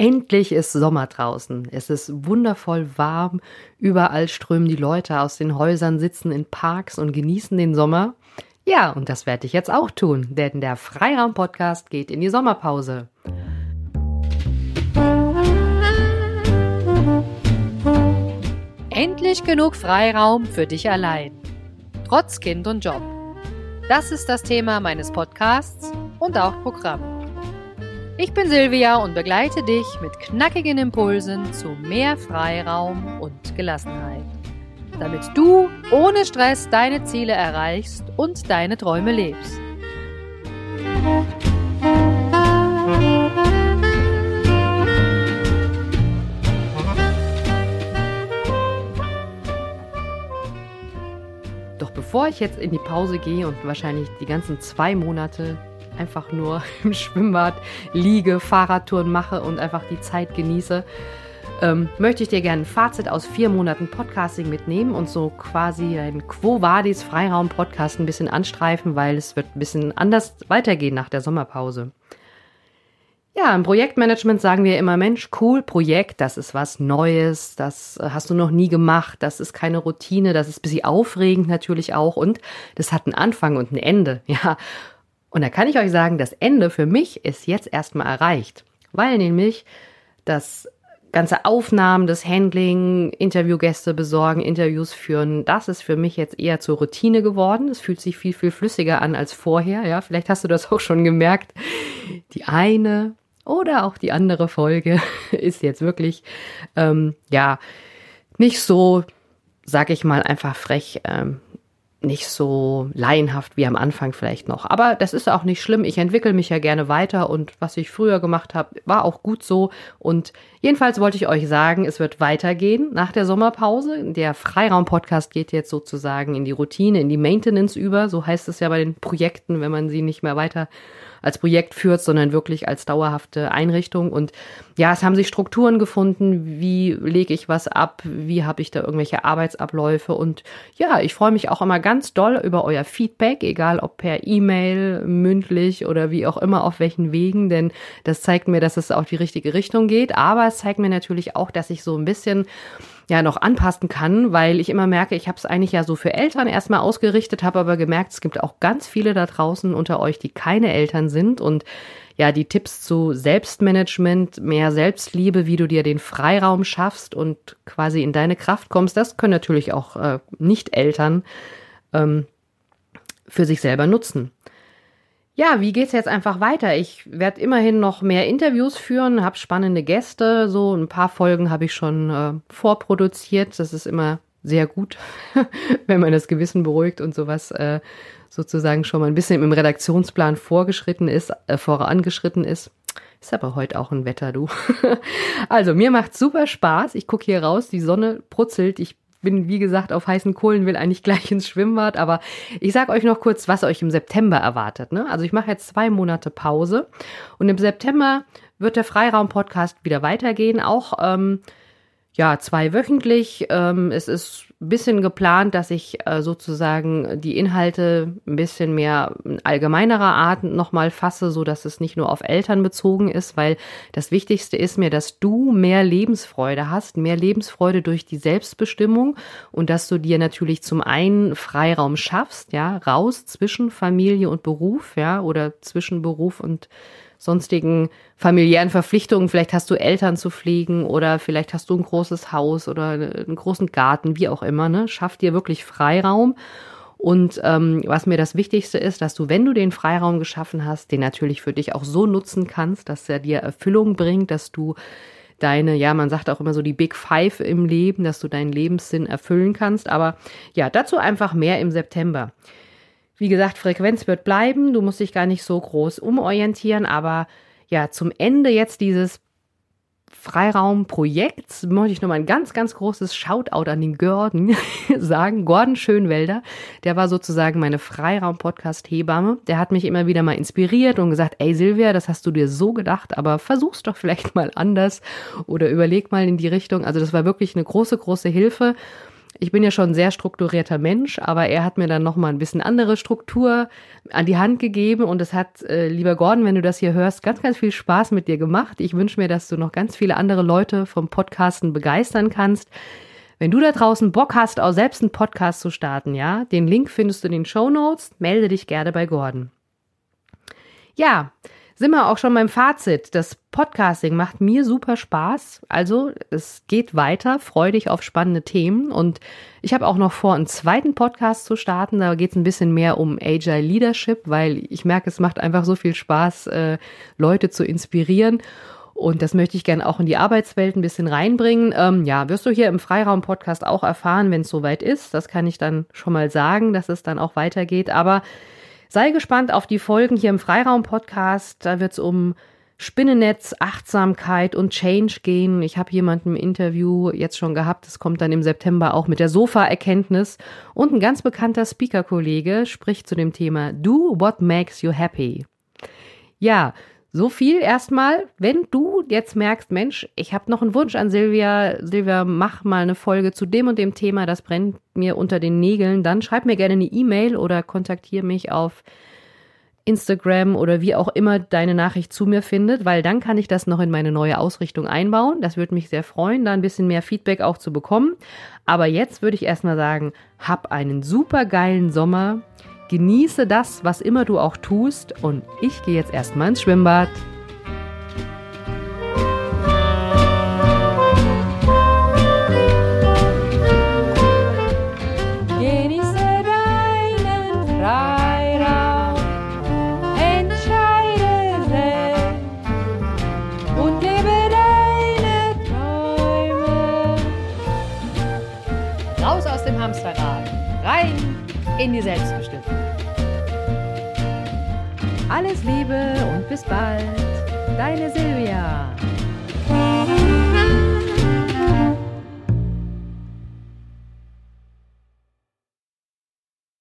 Endlich ist Sommer draußen. Es ist wundervoll warm. Überall strömen die Leute aus den Häusern, sitzen in Parks und genießen den Sommer. Ja, und das werde ich jetzt auch tun, denn der Freiraum-Podcast geht in die Sommerpause. Endlich genug Freiraum für dich allein. Trotz Kind und Job. Das ist das Thema meines Podcasts und auch Programm. Ich bin Silvia und begleite dich mit knackigen Impulsen zu mehr Freiraum und Gelassenheit, damit du ohne Stress deine Ziele erreichst und deine Träume lebst. Doch bevor ich jetzt in die Pause gehe und wahrscheinlich die ganzen zwei Monate einfach nur im Schwimmbad liege, Fahrradtouren mache und einfach die Zeit genieße, ähm, möchte ich dir gerne ein Fazit aus vier Monaten Podcasting mitnehmen und so quasi ein Quo Vadis Freiraum Podcast ein bisschen anstreifen, weil es wird ein bisschen anders weitergehen nach der Sommerpause. Ja, im Projektmanagement sagen wir immer, Mensch, cool, Projekt, das ist was Neues, das äh, hast du noch nie gemacht, das ist keine Routine, das ist ein bisschen aufregend natürlich auch und das hat einen Anfang und ein Ende, ja. Und da kann ich euch sagen, das Ende für mich ist jetzt erstmal erreicht, weil nämlich das ganze Aufnahmen, das Handling, Interviewgäste besorgen, Interviews führen, das ist für mich jetzt eher zur Routine geworden. Es fühlt sich viel, viel flüssiger an als vorher. Ja, vielleicht hast du das auch schon gemerkt. Die eine oder auch die andere Folge ist jetzt wirklich, ähm, ja, nicht so, sag ich mal, einfach frech, ähm, nicht so laienhaft wie am Anfang vielleicht noch. Aber das ist auch nicht schlimm. Ich entwickle mich ja gerne weiter und was ich früher gemacht habe, war auch gut so. Und jedenfalls wollte ich euch sagen, es wird weitergehen nach der Sommerpause. Der Freiraum-Podcast geht jetzt sozusagen in die Routine, in die Maintenance über. So heißt es ja bei den Projekten, wenn man sie nicht mehr weiter als Projekt führt, sondern wirklich als dauerhafte Einrichtung. Und ja, es haben sich Strukturen gefunden, wie lege ich was ab, wie habe ich da irgendwelche Arbeitsabläufe. Und ja, ich freue mich auch immer ganz doll über euer Feedback, egal ob per E-Mail, mündlich oder wie auch immer, auf welchen Wegen, denn das zeigt mir, dass es auch die richtige Richtung geht. Aber es zeigt mir natürlich auch, dass ich so ein bisschen ja noch anpassen kann, weil ich immer merke, ich habe es eigentlich ja so für Eltern erstmal ausgerichtet, habe aber gemerkt, es gibt auch ganz viele da draußen unter euch, die keine Eltern sind und ja, die Tipps zu Selbstmanagement, mehr Selbstliebe, wie du dir den Freiraum schaffst und quasi in deine Kraft kommst, das können natürlich auch äh, Nicht-Eltern ähm, für sich selber nutzen. Ja, wie geht's jetzt einfach weiter? Ich werde immerhin noch mehr Interviews führen, habe spannende Gäste, so ein paar Folgen habe ich schon äh, vorproduziert. Das ist immer sehr gut, wenn man das Gewissen beruhigt und sowas äh, sozusagen schon mal ein bisschen im Redaktionsplan vorgeschritten ist, äh, vorangeschritten ist. Ist aber heute auch ein Wetter, du. also, mir macht super Spaß. Ich gucke hier raus, die Sonne brutzelt. Ich bin, wie gesagt, auf heißen Kohlen, will eigentlich gleich ins Schwimmbad. Aber ich sage euch noch kurz, was euch im September erwartet. Ne? Also ich mache jetzt zwei Monate Pause und im September wird der Freiraum-Podcast wieder weitergehen. Auch ähm, ja, zwei wöchentlich. Ähm, es ist ein bisschen geplant, dass ich äh, sozusagen die Inhalte ein bisschen mehr allgemeinerer Art nochmal fasse, so dass es nicht nur auf Eltern bezogen ist, weil das Wichtigste ist mir, dass du mehr Lebensfreude hast, mehr Lebensfreude durch die Selbstbestimmung und dass du dir natürlich zum einen Freiraum schaffst, ja, raus zwischen Familie und Beruf, ja, oder zwischen Beruf und sonstigen familiären Verpflichtungen. Vielleicht hast du Eltern zu pflegen oder vielleicht hast du ein großes Haus oder einen großen Garten, wie auch immer. Ne? Schaff dir wirklich Freiraum. Und ähm, was mir das Wichtigste ist, dass du, wenn du den Freiraum geschaffen hast, den natürlich für dich auch so nutzen kannst, dass er dir Erfüllung bringt, dass du deine, ja, man sagt auch immer so die Big Five im Leben, dass du deinen Lebenssinn erfüllen kannst. Aber ja, dazu einfach mehr im September. Wie gesagt, Frequenz wird bleiben. Du musst dich gar nicht so groß umorientieren. Aber ja, zum Ende jetzt dieses Freiraumprojekts möchte ich nochmal ein ganz, ganz großes Shoutout an den Gordon sagen. Gordon Schönwelder, der war sozusagen meine Freiraum-Podcast-Hebamme. Der hat mich immer wieder mal inspiriert und gesagt, ey Silvia, das hast du dir so gedacht, aber versuch's doch vielleicht mal anders oder überleg mal in die Richtung. Also das war wirklich eine große, große Hilfe. Ich bin ja schon ein sehr strukturierter Mensch, aber er hat mir dann nochmal ein bisschen andere Struktur an die Hand gegeben und es hat, äh, lieber Gordon, wenn du das hier hörst, ganz, ganz viel Spaß mit dir gemacht. Ich wünsche mir, dass du noch ganz viele andere Leute vom Podcasten begeistern kannst. Wenn du da draußen Bock hast, auch selbst einen Podcast zu starten, ja, den Link findest du in den Show Notes. Melde dich gerne bei Gordon. Ja, sind wir auch schon beim Fazit. Das Podcasting macht mir super Spaß. Also es geht weiter. Freu dich auf spannende Themen. Und ich habe auch noch vor, einen zweiten Podcast zu starten. Da geht es ein bisschen mehr um Agile Leadership, weil ich merke, es macht einfach so viel Spaß, äh, Leute zu inspirieren. Und das möchte ich gerne auch in die Arbeitswelt ein bisschen reinbringen. Ähm, ja, wirst du hier im Freiraum-Podcast auch erfahren, wenn es soweit ist. Das kann ich dann schon mal sagen, dass es dann auch weitergeht. Aber Sei gespannt auf die Folgen hier im Freiraum-Podcast. Da wird es um Spinnennetz, Achtsamkeit und Change gehen. Ich habe jemanden im Interview jetzt schon gehabt. Das kommt dann im September auch mit der Sofa-Erkenntnis. Und ein ganz bekannter Speaker-Kollege spricht zu dem Thema Do What Makes You Happy. Ja, so viel erstmal. Wenn du jetzt merkst, Mensch, ich habe noch einen Wunsch an Silvia, Silvia, mach mal eine Folge zu dem und dem Thema, das brennt mir unter den Nägeln, dann schreib mir gerne eine E-Mail oder kontaktiere mich auf Instagram oder wie auch immer deine Nachricht zu mir findet, weil dann kann ich das noch in meine neue Ausrichtung einbauen. Das würde mich sehr freuen, da ein bisschen mehr Feedback auch zu bekommen. Aber jetzt würde ich erstmal sagen, hab einen super geilen Sommer. Genieße das, was immer du auch tust. Und ich gehe jetzt erstmal ins Schwimmbad. Genieße deinen Freiraum, alles Liebe und bis bald. Deine Silvia.